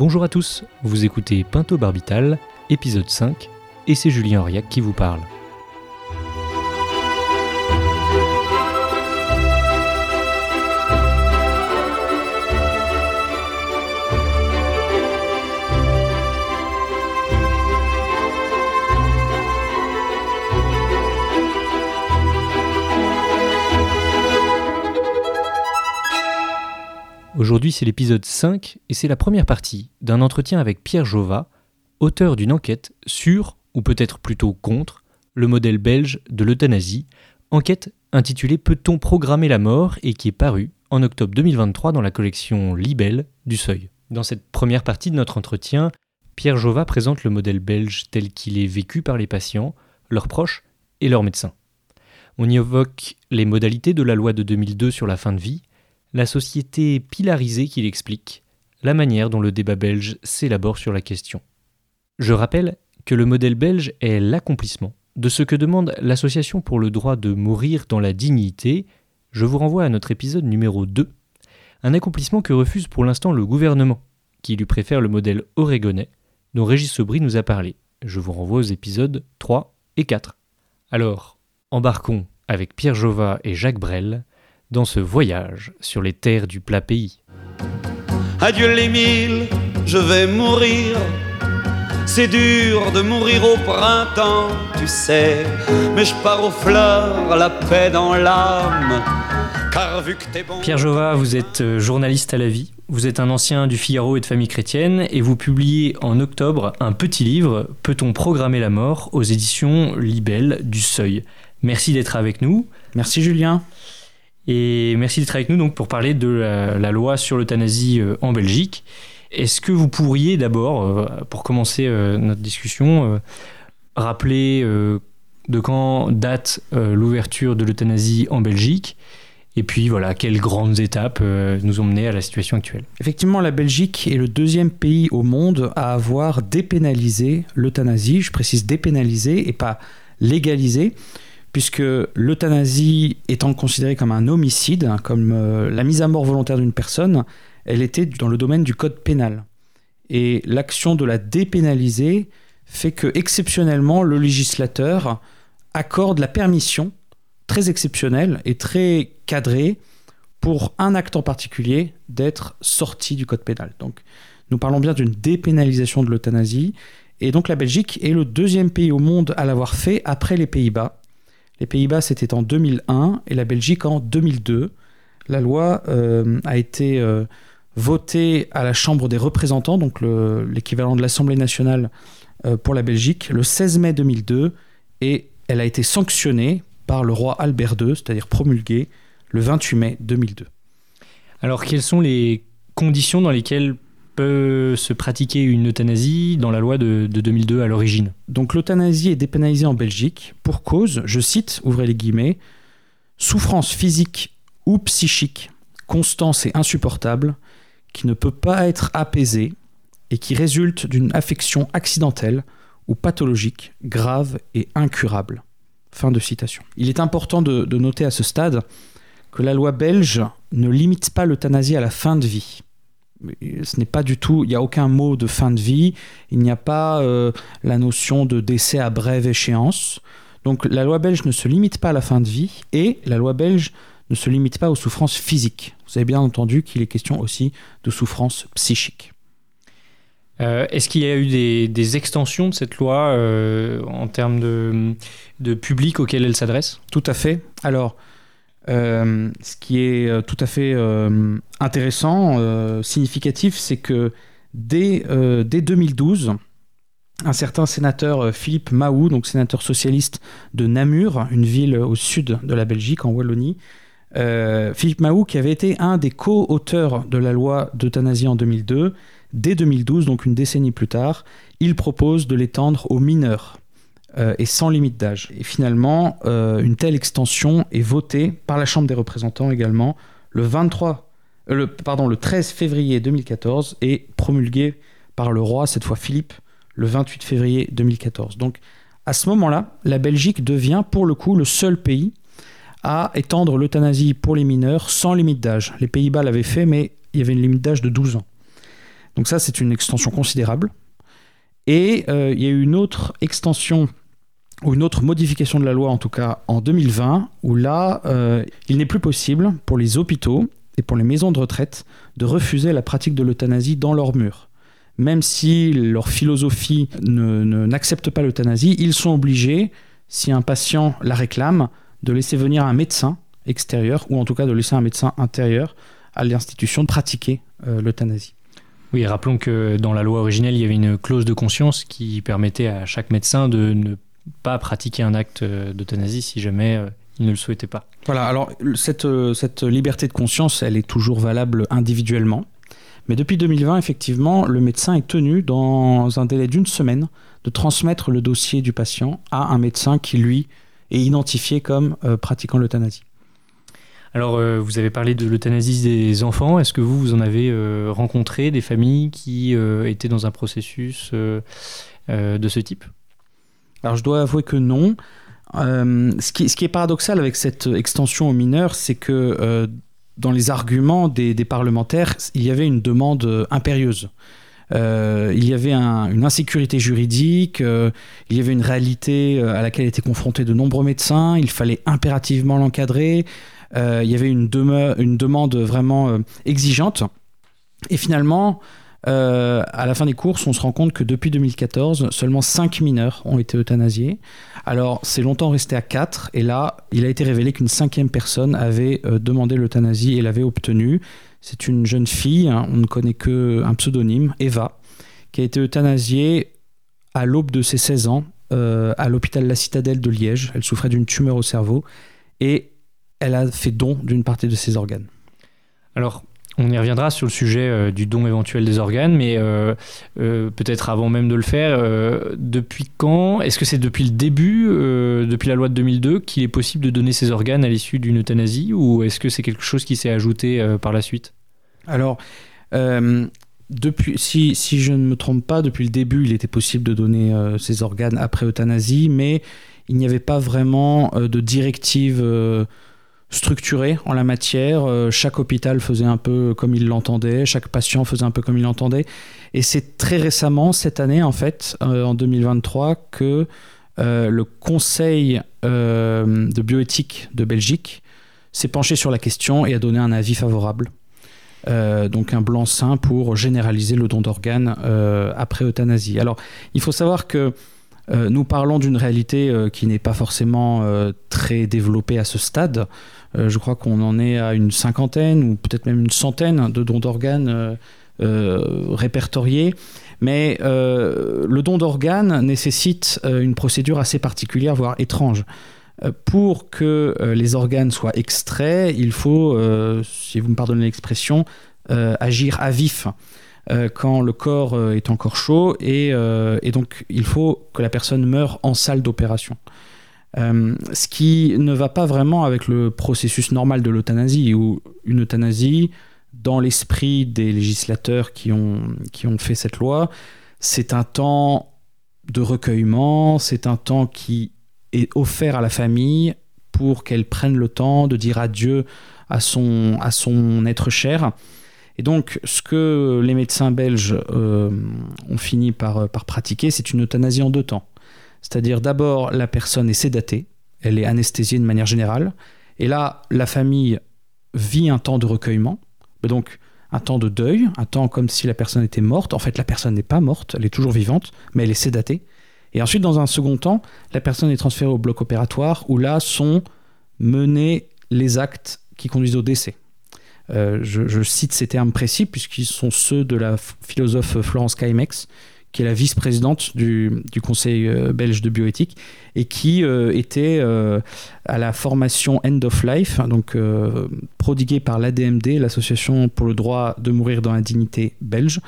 Bonjour à tous, vous écoutez Pinto Barbital, épisode 5, et c'est Julien Auriac qui vous parle. Aujourd'hui, c'est l'épisode 5 et c'est la première partie d'un entretien avec Pierre Jova, auteur d'une enquête sur, ou peut-être plutôt contre, le modèle belge de l'euthanasie, enquête intitulée Peut-on programmer la mort? et qui est parue en octobre 2023 dans la collection Libelle du Seuil. Dans cette première partie de notre entretien, Pierre Jova présente le modèle belge tel qu'il est vécu par les patients, leurs proches et leurs médecins. On y évoque les modalités de la loi de 2002 sur la fin de vie, la société pilarisée qu'il explique, la manière dont le débat belge s'élabore sur la question. Je rappelle que le modèle belge est l'accomplissement de ce que demande l'Association pour le droit de mourir dans la dignité. Je vous renvoie à notre épisode numéro 2. Un accomplissement que refuse pour l'instant le gouvernement, qui lui préfère le modèle oregonais, dont Régis Sobry nous a parlé. Je vous renvoie aux épisodes 3 et 4. Alors, embarquons avec Pierre Jova et Jacques Brel dans ce voyage sur les terres du plat pays. Adieu les mille, je vais mourir. C'est dur de mourir au printemps, tu sais, mais je pars aux fleurs, la paix dans l'âme. Car vu que t'es bon. Pierre Jova, vous êtes euh, journaliste à la vie. Vous êtes un ancien du Figaro et de famille chrétienne et vous publiez en octobre un petit livre, Peut-on programmer la mort aux éditions Libelle du Seuil. Merci d'être avec nous. Merci Julien. Et merci d'être avec nous donc pour parler de la, loi sur l'euthanasie euh, en Belgique. Est-ce que vous pourriez d'abord, euh, pour commencer euh, notre discussion, rappeler de quand date l'ouverture de l'euthanasie en Belgique? Et puis voilà, quelles grandes étapes nous ont mené à la situation actuelle? Effectivement, la Belgique est le deuxième pays au monde à avoir dépénalisé l'euthanasie. Je précise dépénalisé et pas légalisé puisque l'euthanasie étant considérée comme un homicide, hein, comme euh, la mise à mort volontaire d'une personne, elle était dans le domaine du code pénal. Et l'action de la dépénaliser fait que exceptionnellement le législateur accorde la permission très exceptionnelle et très cadrée pour un acte en particulier d'être sorti du code pénal. Donc nous parlons bien d'une dépénalisation de l'euthanasie et donc la Belgique est le deuxième pays au monde à l'avoir fait après les Pays-Bas les Pays-Bas, c'était en 2001 et la Belgique en 2002. La loi euh, a été euh, votée à la Chambre des représentants, donc l'équivalent de l'Assemblée nationale euh, pour la Belgique, le 16 mai 2002 et elle a été sanctionnée par le roi Albert II, c'est-à-dire promulguée le 28 mai 2002. Alors quelles sont les conditions dans lesquelles se pratiquer une euthanasie dans la loi de, 2002 à l'origine. Donc l'euthanasie est dépénalisée en Belgique pour cause, je cite, ouvrez les guillemets, souffrance physique ou psychique, constante et insupportable, qui ne peut pas être apaisée et qui résulte d'une affection accidentelle ou pathologique, grave et incurable. Fin de citation. Il est important de noter à ce stade que la loi belge ne limite pas l'euthanasie à la fin de vie ce n'est pas du tout, il n'y a aucun mot de fin de vie, il n'y a pas euh, la notion de décès à brève échéance. Donc la loi belge ne se limite pas à la fin de vie et la loi belge ne se limite pas aux souffrances physiques. Vous avez bien entendu qu'il est question aussi de souffrances psychiques. Euh, est-ce qu'il y a eu des, extensions de cette loi euh, en termes de, de public auquel elle s'adresse? Tout à fait. Alors, euh, ce qui est euh, tout à fait euh, intéressant, significatif, c'est que dès, dès 2012, un certain sénateur Philippe Mahou, donc sénateur socialiste de Namur, une ville au sud de la Belgique, en Wallonie, Philippe Mahou, qui avait été un des co-auteurs de la loi d'euthanasie en 2002, dès 2012, donc une décennie plus tard, il propose de l'étendre aux mineurs. Euh, et sans limite d'âge. Et finalement, euh, une telle extension est votée par la Chambre des représentants également le 23, euh, le, pardon, le 13 février 2014 et promulguée par le roi, cette fois Philippe, le 28 février 2014. Donc à ce moment-là, la Belgique devient pour le coup le seul pays à étendre l'euthanasie pour les mineurs sans limite d'âge. Les Pays-Bas l'avaient fait, mais il y avait une limite d'âge de 12 ans. Donc ça, c'est une extension considérable. Et euh, il y a eu une autre extension ou une autre modification de la loi, en tout cas en 2020, où là, euh, il n'est plus possible pour les hôpitaux et pour les maisons de retraite de refuser la pratique de l'euthanasie dans leurs murs. Même si leur philosophie n'accepte pas l'euthanasie, ils sont obligés, si un patient la réclame, de laisser venir un médecin extérieur, ou en tout cas de laisser un médecin intérieur à l'institution pratiquer euh, l'euthanasie. Oui, rappelons que dans la loi originelle, il y avait une clause de conscience qui permettait à chaque médecin de ne pas pratiquer un acte euh, d'euthanasie si jamais euh, il ne le souhaitait pas. Voilà, alors cette, cette liberté de conscience, elle est toujours valable individuellement. Mais depuis 2020, effectivement, le médecin est tenu, dans un délai d'une semaine, de transmettre le dossier du patient à un médecin qui, lui, est identifié comme pratiquant l'euthanasie. Alors, euh, vous avez parlé de l'euthanasie des enfants. Est-ce que vous, vous en avez euh, rencontré des familles qui euh, étaient dans un processus de ce type? Alors, je dois avouer que non. Ce qui, est paradoxal avec cette extension aux mineurs, c'est que dans les arguments des, parlementaires, il y avait une demande impérieuse. il y avait une insécurité juridique, il y avait une réalité à laquelle étaient confrontés de nombreux médecins, il fallait impérativement l'encadrer, il y avait une, une demande vraiment euh, exigeante. Et finalement, euh, à la fin des courses, on se rend compte que depuis 2014, seulement 5 mineurs ont été euthanasiés. Alors, c'est longtemps resté à 4, et là, il a été révélé qu'une cinquième personne avait demandé l'euthanasie et l'avait obtenue. C'est une jeune fille, hein, on ne connaît qu'un pseudonyme, Eva, qui a été euthanasiée à l'aube de ses 16 ans à l'hôpital La Citadelle de Liège. Elle souffrait d'une tumeur au cerveau. Et elle a fait don d'une partie de ses organes. Alors, on y reviendra sur le sujet euh, du don éventuel des organes, mais euh, euh, peut-être avant même de le faire, depuis quand Est-ce que c'est depuis le début, depuis la loi de 2002, qu'il est possible de donner ses organes à l'issue d'une euthanasie, ou est-ce que c'est quelque chose qui s'est ajouté par la suite? Alors, depuis, si, si, je ne me trompe pas, depuis le début, il était possible de donner ses organes après euthanasie, mais il n'y avait pas vraiment de directive structuré en la matière. Euh, chaque hôpital faisait un peu comme il l'entendait, chaque patient faisait un peu comme il l'entendait. Et c'est très récemment, cette année en fait, euh, en 2023, que euh, le Conseil de bioéthique de Belgique s'est penché sur la question et a donné un avis favorable. donc un blanc-seing pour généraliser le don d'organes après euthanasie. Alors il faut savoir que nous parlons d'une réalité qui n'est pas forcément très développée à ce stade. Euh, je crois qu'on en est à une cinquantaine ou peut-être même une centaine de dons d'organes euh, euh, répertoriés. Mais le don d'organes nécessite une procédure assez particulière, voire étrange. Pour que les organes soient extraits, il faut, si vous me pardonnez l'expression, agir à vif quand le corps est encore chaud et, donc il faut que la personne meure en salle d'opération. Euh, ce qui ne va pas vraiment avec le processus normal de l'euthanasie, où une euthanasie, dans l'esprit des législateurs qui ont, qui ont fait cette loi, c'est un temps de recueillement, c'est un temps qui est offert à la famille pour qu'elle prenne le temps de dire adieu à son, à son être cher. Et donc, ce que les médecins belges euh, ont fini par, par pratiquer, c'est une euthanasie en deux temps. C'est-à-dire d'abord la personne est sédatée, elle est anesthésiée de manière générale, et là la famille vit un temps de recueillement, donc un temps de deuil, un temps comme si la personne était morte. En fait, la personne n'est pas morte, elle est toujours vivante, mais elle est sédatée. Et ensuite, dans un second temps, la personne est transférée au bloc opératoire où là sont menés les actes qui conduisent au décès. Euh, je, je, cite ces termes précis puisqu'ils sont ceux de la philosophe Florence Kaimex, qui est la vice-présidente du, Conseil euh, belge de bioéthique, et qui euh, était euh, à la formation End of Life, donc prodiguée par l'ADMD, l'Association pour le droit de mourir dans la dignité belge,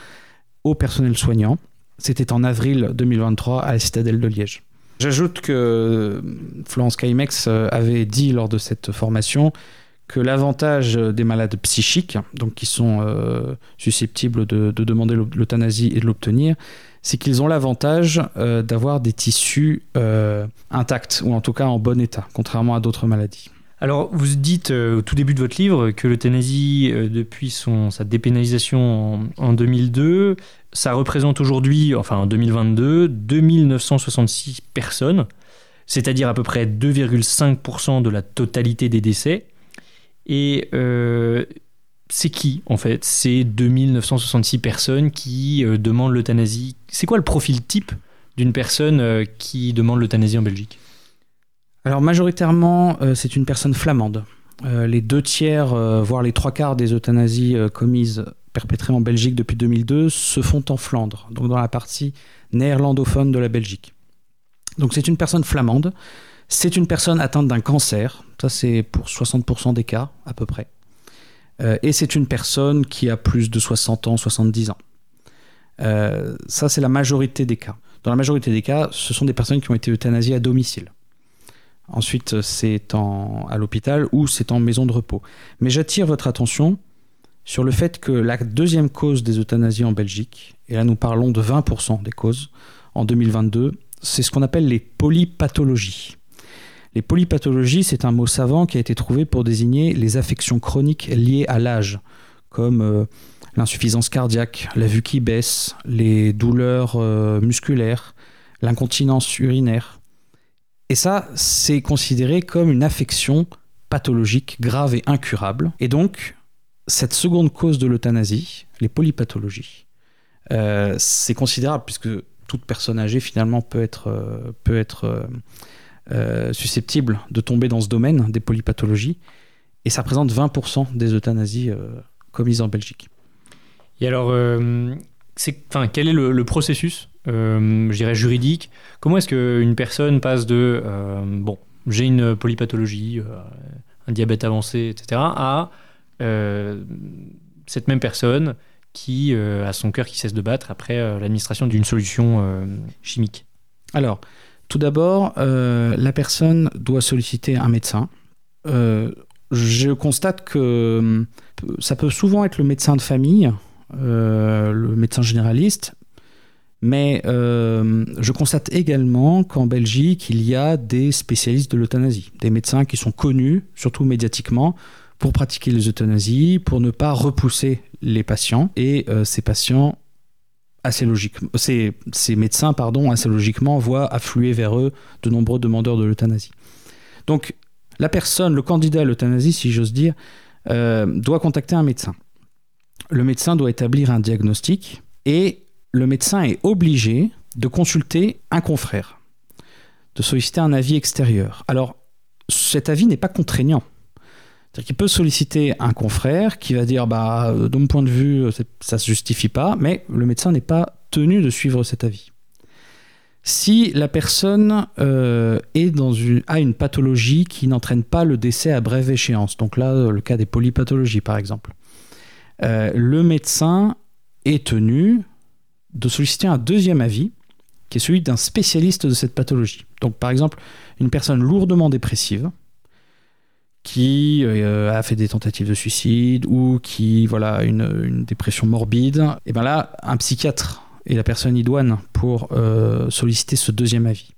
au personnel soignant. C'était en avril 2023 à la citadelle de Liège. J'ajoute que Florence Kaimex avait dit lors de cette formation que l'avantage des malades psychiques, donc qui sont susceptibles de demander l'euthanasie et de l'obtenir, c'est qu'ils ont l'avantage euh, d'avoir des tissus euh, intacts, ou en tout cas en bon état, contrairement à d'autres maladies. Alors, vous dites euh, au tout début de votre livre que l'euthanasie, depuis son, sa dépénalisation en, en 2002, ça représente aujourd'hui, enfin en 2022, 2966 personnes, c'est-à-dire à peu près 2,5% de la totalité des décès. Et c'est qui, en fait, ces 2966 personnes qui euh, demandent l'euthanasie C'est quoi le profil type d'une personne euh, qui demande l'euthanasie en Belgique? Alors majoritairement, euh, c'est une personne flamande. Les deux tiers, voire les trois quarts des euthanasies commises, perpétrées en Belgique depuis 2002, se font en Flandre, donc dans la partie néerlandophone de la Belgique. Donc c'est une personne flamande. C'est une personne atteinte d'un cancer. Ça c'est pour 60% des cas à peu près. Euh, et c'est une personne qui a plus de 60 ans, 70 ans. Euh, ça c'est la majorité des cas. Dans la majorité des cas, ce sont des personnes qui ont été euthanasiées à domicile. Ensuite, c'est en, à l'hôpital ou c'est en maison de repos. Mais j'attire votre attention sur le fait que la deuxième cause des euthanasies en Belgique, et là nous parlons de 20% des causes en 2022, c'est ce qu'on appelle les polypathologies. Les polypathologies, c'est un mot savant qui a été trouvé pour désigner les affections chroniques liées à l'âge, comme euh, l'insuffisance cardiaque, la vue qui baisse, les douleurs euh, musculaires, l'incontinence urinaire. Et ça, c'est considéré comme une affection pathologique grave et incurable. Et donc, cette seconde cause de l'euthanasie, les polypathologies, euh, c'est considérable puisque toute personne âgée finalement peut être, peut être euh, susceptible de tomber dans ce domaine des polypathologies. Et ça représente 20% des euthanasies euh, commises en Belgique. Et alors, euh, c'est, enfin, quel est le, le processus, euh, je dirais juridique? Comment est-ce qu'une personne passe de bon, j'ai une polypathologie, un diabète avancé, etc., à cette même personne qui a son cœur qui cesse de battre après l'administration d'une solution chimique? Alors, tout d'abord, euh, la personne doit solliciter un médecin. Euh, je constate que euh, ça peut souvent être le médecin de famille, le médecin généraliste, mais je constate également qu'en Belgique, il y a des spécialistes de l'euthanasie, des médecins qui sont connus, surtout médiatiquement, pour pratiquer les euthanasies, pour ne pas repousser les patients. Et ces patients, assez logiquement, ces, médecins, pardon, assez logiquement, voient affluer vers eux de nombreux demandeurs de l'euthanasie. Donc, la personne, le candidat à l'euthanasie, si j'ose dire, euh, doit contacter un médecin. Le médecin doit établir un diagnostic et le médecin est obligé de consulter un confrère, de solliciter un avis extérieur. Alors, cet avis n'est pas contraignant. C'est-à-dire qu'il peut solliciter un confrère qui va dire bah, euh, de mon point de vue, c'est- ça ne se justifie pas, mais le médecin n'est pas tenu de suivre cet avis. Si la personne euh, est dans une, a une pathologie qui n'entraîne pas le décès à brève échéance, donc là, euh, le cas des polypathologies par exemple, euh, le médecin est tenu de solliciter un deuxième avis, qui est celui d'un spécialiste de cette pathologie. Donc par exemple, une personne lourdement dépressive, qui euh, a fait des tentatives de suicide ou qui voilà une, dépression morbide, et ben là, un psychiatre est la personne idoine pour euh, solliciter ce deuxième avis.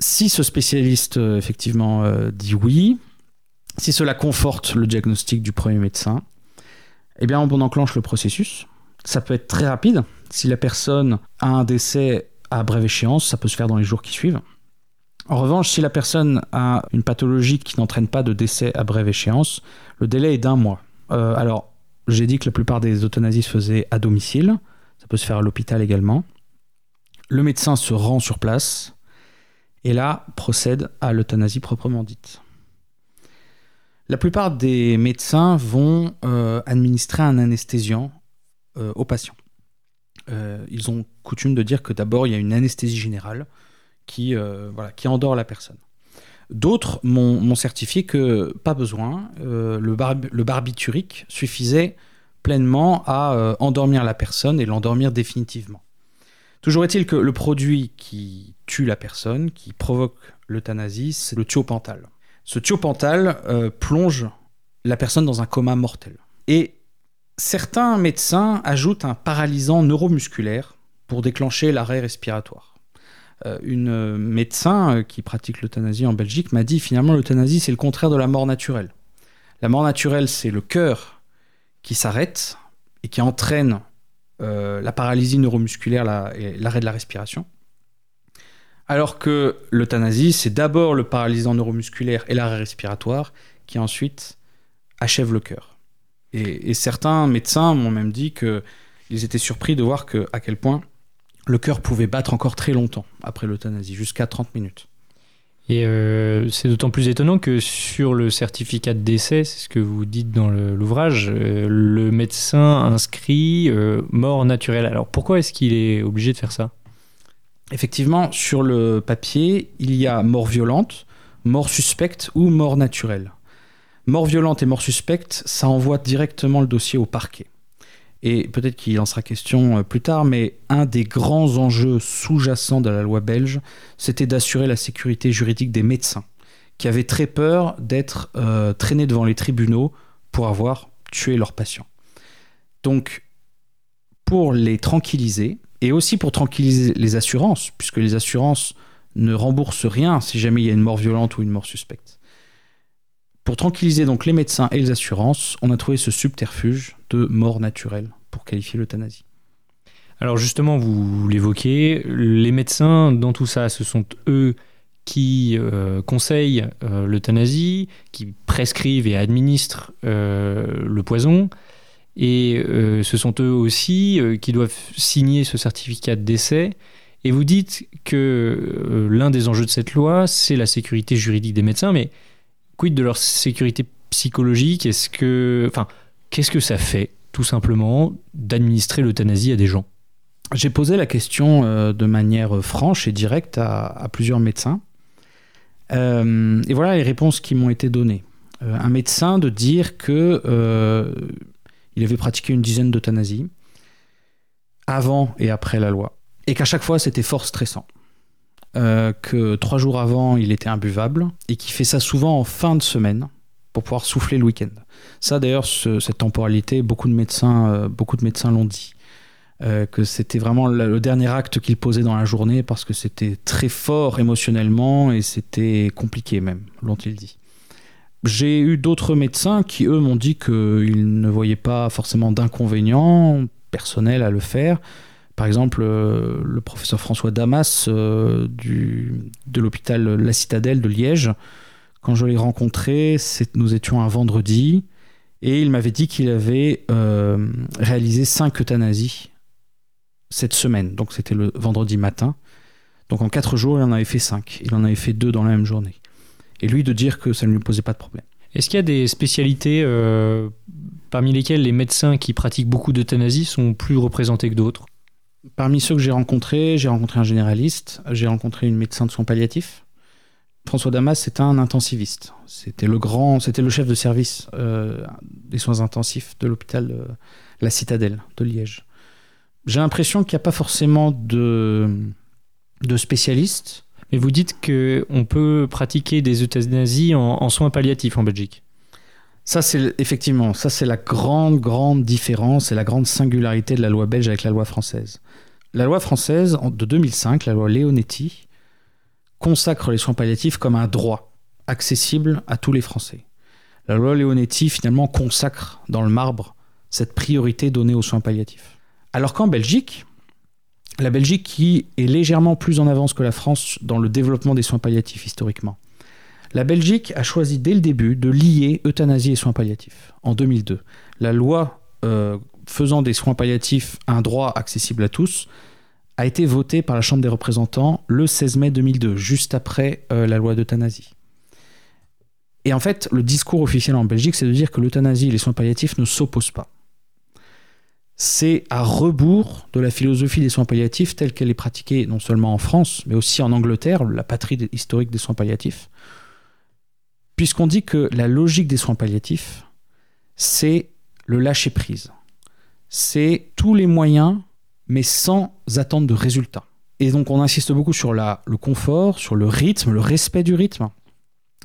Si ce spécialiste euh, effectivement dit oui, si cela conforte le diagnostic du premier médecin, eh bien on enclenche le processus. Ça peut être très rapide. Si la personne a un décès à brève échéance, ça peut se faire dans les jours qui suivent. En revanche, si la personne a une pathologie qui n'entraîne pas de décès à brève échéance, le délai est d'un mois. Euh, alors, j'ai dit que la plupart des euthanasies se faisaient à domicile. Ça peut se faire à l'hôpital également. Le médecin se rend sur place et là procède à l'euthanasie proprement dite. La plupart des médecins vont euh, administrer un anesthésiant euh, aux patients. Euh, ils ont coutume de dire que d'abord il y a une anesthésie générale qui, euh, voilà, qui endort la personne. D'autres m'ont certifié que pas besoin, euh, le, barb- le barbiturique suffisait pleinement à euh, endormir la personne et l'endormir définitivement. Toujours est-il que le produit qui tue la personne, qui provoque l'euthanasie, c'est le thiopental. Ce thiopental plonge la personne dans un coma mortel. Et certains médecins ajoutent un paralysant neuromusculaire pour déclencher l'arrêt respiratoire. Euh, une médecin euh, qui pratique l'euthanasie en Belgique m'a dit finalement l'euthanasie c'est le contraire de la mort naturelle. La mort naturelle c'est le cœur qui s'arrête et qui entraîne euh, la paralysie neuromusculaire la- et l'arrêt de la respiration. Alors que l'euthanasie c'est d'abord le paralysant neuromusculaire et l'arrêt respiratoire qui ensuite achève le cœur. Et, certains médecins m'ont même dit que ils étaient surpris de voir que, à quel point le cœur pouvait battre encore très longtemps après l'euthanasie, jusqu'à 30 minutes. Et euh, c'est d'autant plus étonnant que sur le certificat de décès, c'est ce que vous dites dans l'ouvrage, euh, le médecin inscrit euh, mort naturelle. Alors pourquoi est-ce qu'il est obligé de faire ça? Effectivement, sur le papier, il y a mort violente, mort suspecte ou mort naturelle. Mort violente et mort suspecte, ça envoie directement le dossier au parquet. Et peut-être qu'il en sera question euh, plus tard, mais un des grands enjeux sous-jacents de la loi belge, c'était d'assurer la sécurité juridique des médecins, qui avaient très peur d'être euh, traînés devant les tribunaux pour avoir tué leurs patients. Donc, pour les tranquilliser, et aussi pour tranquilliser les assurances, puisque les assurances ne remboursent rien si jamais il y a une mort violente ou une mort suspecte. Pour tranquilliser donc les médecins et les assurances, on a trouvé ce subterfuge de mort naturelle pour qualifier l'euthanasie. Alors justement, vous l'évoquez, les médecins dans tout ça, ce sont eux qui euh, conseillent euh, l'euthanasie, qui prescrivent et administrent euh, le poison, et ce sont eux aussi qui doivent signer ce certificat de décès. Et vous dites que l'un des enjeux de cette loi, c'est la sécurité juridique des médecins, mais quid de leur sécurité psychologique? Est-ce que, enfin, qu'est-ce que ça fait, tout simplement, d'administrer l'euthanasie à des gens? J'ai posé la question euh, de manière franche et directe à, plusieurs médecins. Euh, et voilà les réponses qui m'ont été données. Euh, un médecin de dire que euh, il avait pratiqué une dizaine d'euthanasies avant et après la loi, et qu'à chaque fois c'était fort stressant. Euh, que trois jours avant il était imbuvable et qu'il fait ça souvent en fin de semaine pour pouvoir souffler le week-end. Ça d'ailleurs, ce- cette temporalité, beaucoup de médecins, euh, beaucoup de médecins l'ont dit. Euh, que c'était vraiment le, le dernier acte qu'il posait dans la journée parce que c'était très fort émotionnellement et c'était compliqué même, l'ont-ils dit. J'ai eu d'autres médecins qui, eux, m'ont dit qu'ils ne voyaient pas forcément d'inconvénients personnels à le faire. Par exemple, euh, le professeur François Damas euh, du, de l'hôpital La Citadelle de Liège, quand je l'ai rencontré, nous étions un vendredi, et il m'avait dit qu'il avait euh, réalisé cinq euthanasies cette semaine. Donc c'était le vendredi matin. Donc en quatre jours, il en avait fait cinq. Il en avait fait deux dans la même journée. Et lui de dire que ça ne lui posait pas de problème. Est-ce qu'il y a des spécialités parmi lesquelles les médecins qui pratiquent beaucoup d'euthanasie sont plus représentés que d'autres? Parmi ceux que j'ai rencontrés, j'ai rencontré un généraliste, j'ai rencontré une médecin de soins palliatifs. François Damas, c'était un intensiviste. C'était le grand, c'était le chef de service euh, des soins intensifs de l'hôpital euh, La Citadelle de Liège. J'ai l'impression qu'il n'y a pas forcément de, de spécialistes. Mais vous dites qu'on peut pratiquer des euthanasies en, en soins palliatifs en Belgique. Ça, c'est effectivement, ça c'est la grande, grande différence et la grande singularité de la loi belge avec la loi française. La loi française de 2005, la loi Leonetti, consacre les soins palliatifs comme un droit accessible à tous les Français. La loi Leonetti, finalement, consacre dans le marbre cette priorité donnée aux soins palliatifs. Alors qu'en Belgique, la Belgique qui est légèrement plus en avance que la France dans le développement des soins palliatifs historiquement, la Belgique a choisi dès le début de lier euthanasie et soins palliatifs. En 2002, la loi euh, faisant des soins palliatifs un droit accessible à tous a été votée par la Chambre des représentants le 16 mai 2002, juste après euh, la loi d'euthanasie. Et en fait, le discours officiel en Belgique, c'est de dire que l'euthanasie et les soins palliatifs ne s'opposent pas. C'est à rebours de la philosophie des soins palliatifs telle qu'elle est pratiquée non seulement en France, mais aussi en Angleterre, la patrie historique des soins palliatifs, puisqu'on dit que la logique des soins palliatifs, c'est le lâcher-prise. C'est tous les moyens, mais sans attente de résultat. Et donc on insiste beaucoup sur la, le confort, sur le rythme, le respect du rythme,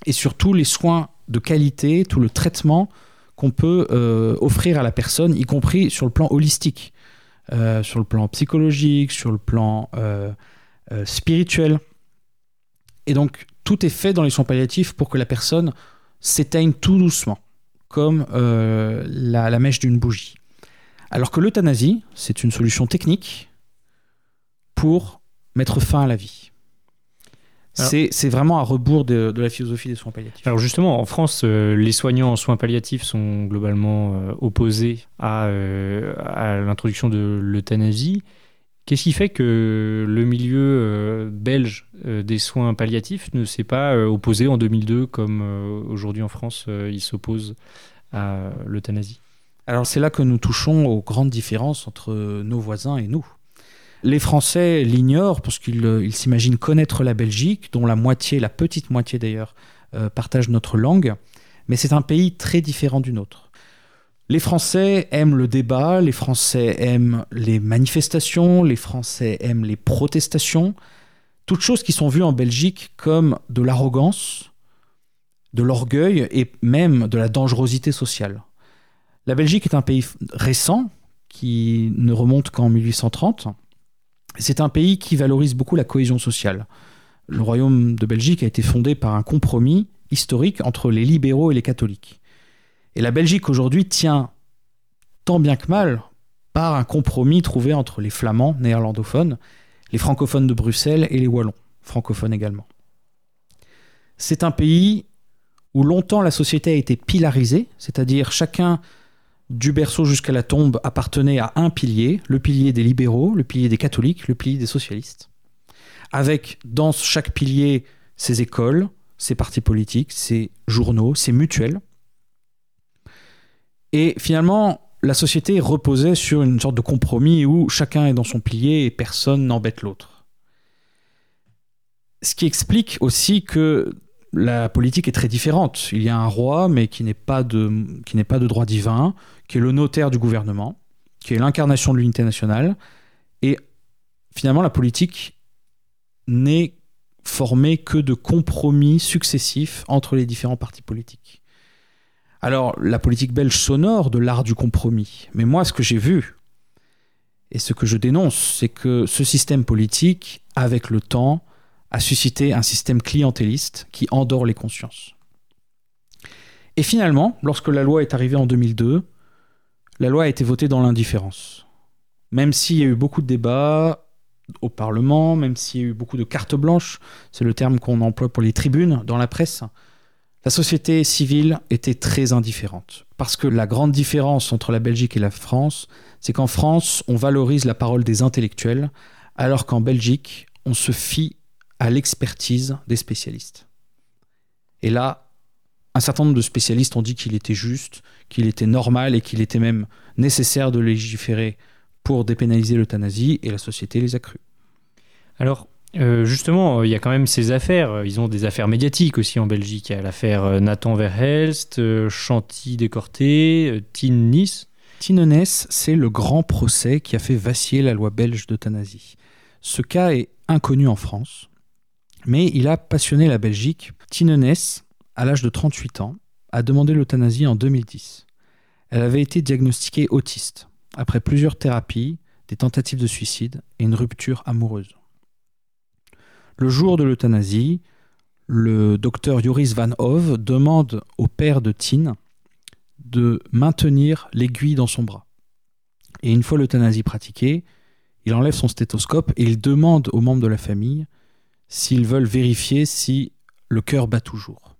et sur tous les soins de qualité, tout le traitement qu'on peut euh, offrir à la personne, y compris sur le plan holistique, euh, sur le plan psychologique, sur le plan euh, spirituelle. Et donc, tout est fait dans les soins palliatifs pour que la personne s'éteigne tout doucement, comme la mèche d'une bougie. Alors que l'euthanasie, c'est une solution technique pour mettre fin à la vie. C'est vraiment à rebours de, de la philosophie des soins palliatifs. Alors justement, en France, euh, les soignants en soins palliatifs sont globalement euh, opposés à, euh, à l'introduction de l'euthanasie. Qu'est-ce qui fait que le milieu belge des soins palliatifs ne s'est pas opposé en 2002 comme aujourd'hui en France il s'oppose à l'euthanasie? Alors c'est là que nous touchons aux grandes différences entre nos voisins et nous. Les Français l'ignorent parce qu'ils euh, s'imaginent connaître la Belgique, dont la moitié, la petite moitié d'ailleurs, euh, partage notre langue, mais c'est un pays très différent du nôtre. Les Français aiment le débat, les Français aiment les manifestations, les Français aiment les protestations, toutes choses qui sont vues en Belgique comme de l'arrogance, de l'orgueil et même de la dangerosité sociale. La Belgique est un pays récent qui ne remonte qu'en 1830. C'est un pays qui valorise beaucoup la cohésion sociale. Le royaume de Belgique a été fondé par un compromis historique entre les libéraux et les catholiques. Et la Belgique aujourd'hui tient tant bien que mal par un compromis trouvé entre les flamands néerlandophones, les francophones de Bruxelles et les wallons, francophones également. C'est un pays où longtemps la société a été pilarisée, c'est-à-dire chacun du berceau jusqu'à la tombe appartenait à un pilier, le pilier des libéraux, le pilier des catholiques, le pilier des socialistes, avec dans chaque pilier ses écoles, ses partis politiques, ses journaux, ses mutuelles. Et finalement, la société reposait sur une sorte de compromis où chacun est dans son pilier et personne n'embête l'autre. Ce qui explique aussi que la politique est très différente. Il y a un roi, mais qui n'est pas de, pas de droit divin, qui est le notaire du gouvernement, qui est l'incarnation de l'unité nationale. Et finalement, la politique n'est formée que de compromis successifs entre les différents partis politiques. Alors, la politique belge s'honore de l'art du compromis. Mais moi, ce que j'ai vu, et ce que je dénonce, c'est que ce système politique, avec le temps, a suscité un système clientéliste qui endort les consciences. Et finalement, lorsque la loi est arrivée en 2002, la loi a été votée dans l'indifférence. Même s'il y a eu beaucoup de débats au Parlement, même s'il y a eu beaucoup de cartes blanches, c'est le terme qu'on emploie pour les tribunes dans la presse, la société civile était très indifférente. Parce que la grande différence entre la Belgique et la France, c'est qu'en France, on valorise la parole des intellectuels, alors qu'en Belgique, on se fie à l'expertise des spécialistes. Et là, un certain nombre de spécialistes ont dit qu'il était juste, qu'il était normal et qu'il était même nécessaire de légiférer pour dépénaliser l'euthanasie, et la société les a crus. Alors, euh, justement, il y a quand même ces affaires. Ils ont des affaires médiatiques aussi en Belgique. Il y a l'affaire euh, Nathan Verhelst, euh, Chanty Décorté, euh, Tin Nice. Tinonès, c'est le grand procès qui a fait vaciller la loi belge d'euthanasie. Ce cas est inconnu en France, mais il a passionné la Belgique. Tinonès, à l'âge de 38 ans, a demandé l'euthanasie en 2010. Elle avait été diagnostiquée autiste, après plusieurs thérapies, des tentatives de suicide et une rupture amoureuse. Le jour de l'euthanasie, le docteur Joris Van Hove demande au père de Tine de maintenir l'aiguille dans son bras. Et une fois l'euthanasie pratiquée, il enlève son stéthoscope et il demande aux membres de la famille s'ils veulent vérifier si le cœur bat toujours.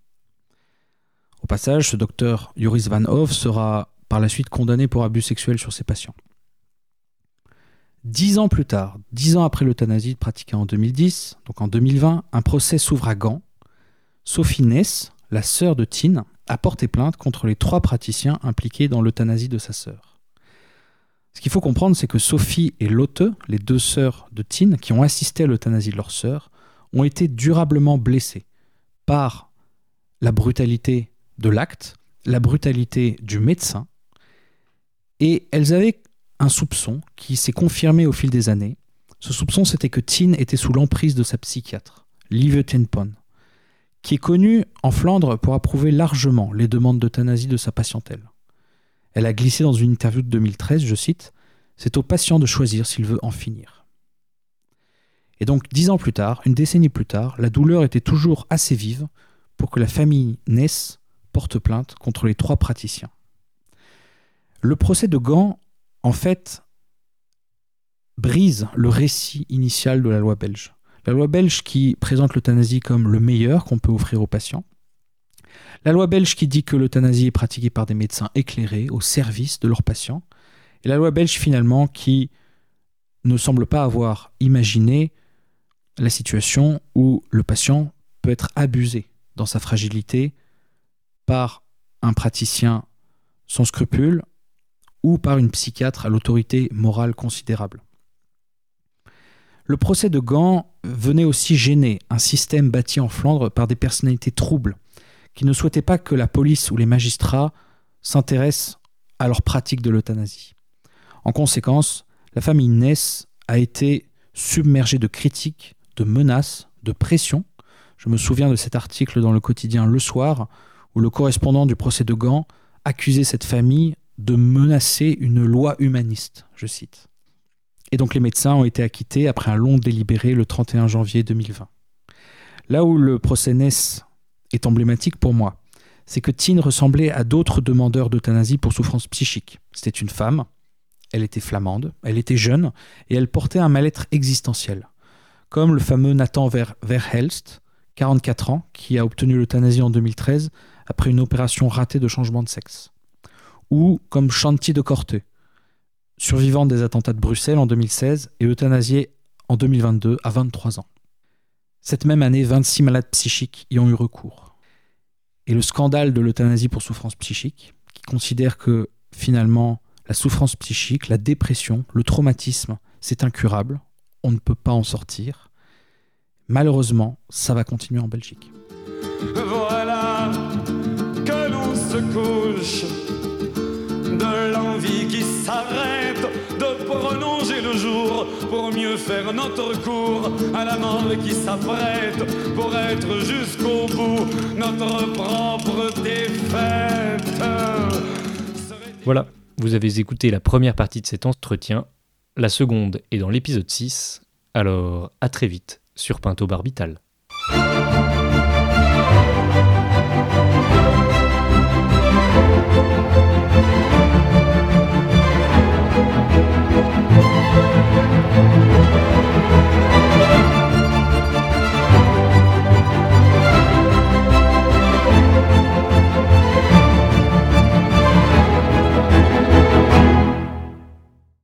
Au passage, ce docteur Joris Van Hove sera par la suite condamné pour abus sexuels sur ses patients. Dix ans plus tard, dix ans après l'euthanasie pratiquée en 2010, donc en 2020, un procès s'ouvre à Gand. Sophie Ness, la sœur de Tine, a porté plainte contre les trois praticiens impliqués dans l'euthanasie de sa sœur. Ce qu'il faut comprendre, c'est que Sophie et Lotte, les deux sœurs de Tine, qui ont assisté à l'euthanasie de leur sœur, ont été durablement blessées par la brutalité de l'acte, la brutalité du médecin, et elles avaient un soupçon qui s'est confirmé au fil des années. Ce soupçon, c'était que Tine était sous l'emprise de sa psychiatre, Lieve Tenpon, qui est connue en Flandre pour approuver largement les demandes d'euthanasie de sa patientèle. Elle a glissé dans une interview de 2013, je cite, C'est au patient de choisir s'il veut en finir. Et donc, dix ans plus tard, une décennie plus tard, la douleur était toujours assez vive pour que la famille Ness porte plainte contre les trois praticiens. Le procès de Gand, en fait, brise le récit initial de la loi belge. La loi belge qui présente l'euthanasie comme le meilleur qu'on peut offrir aux patients. La loi belge qui dit que l'euthanasie est pratiquée par des médecins éclairés au service de leurs patients. Et la loi belge finalement qui ne semble pas avoir imaginé la situation où le patient peut être abusé dans sa fragilité par un praticien sans scrupules ou par une psychiatre à l'autorité morale considérable. Le procès de Gand venait aussi gêner un système bâti en Flandre par des personnalités troubles, qui ne souhaitaient pas que la police ou les magistrats s'intéressent à leur pratique de l'euthanasie. En conséquence, la famille Ness a été submergée de critiques, de menaces, de pressions. Je me souviens de cet article dans le quotidien Le Soir, où le correspondant du procès de Gand accusait cette famille de menacer une loi humaniste, je cite. Et donc les médecins ont été acquittés après un long délibéré le 31 janvier 2020. Là où le procès Ness est emblématique pour moi, c'est que Tine ressemblait à d'autres demandeurs d'euthanasie pour souffrance psychique. C'était une femme, elle était flamande, elle était jeune, et elle portait un mal-être existentiel. Comme le fameux Nathan Verhelst, 44 ans, qui a obtenu l'euthanasie en 2013 après une opération ratée de changement de sexe. Ou comme Chanty de Corte, survivante des attentats de Bruxelles en 2016 et euthanasiée en 2022 à 23 ans. Cette même année, 26 malades psychiques y ont eu recours. Et le scandale de l'euthanasie pour souffrance psychique, qui considère que finalement la souffrance psychique, la dépression, le traumatisme, c'est incurable, on ne peut pas en sortir. Malheureusement, ça va continuer en Belgique. Voilà que l'on se couche de l'envie qui s'arrête de prolonger le jour pour mieux faire notre cours à la mort qui s'apprête pour être jusqu'au bout notre propre défaite. Voilà, vous avez écouté la première partie de cet entretien. La seconde est dans l'épisode 6, alors à très vite sur Pinto Barbital.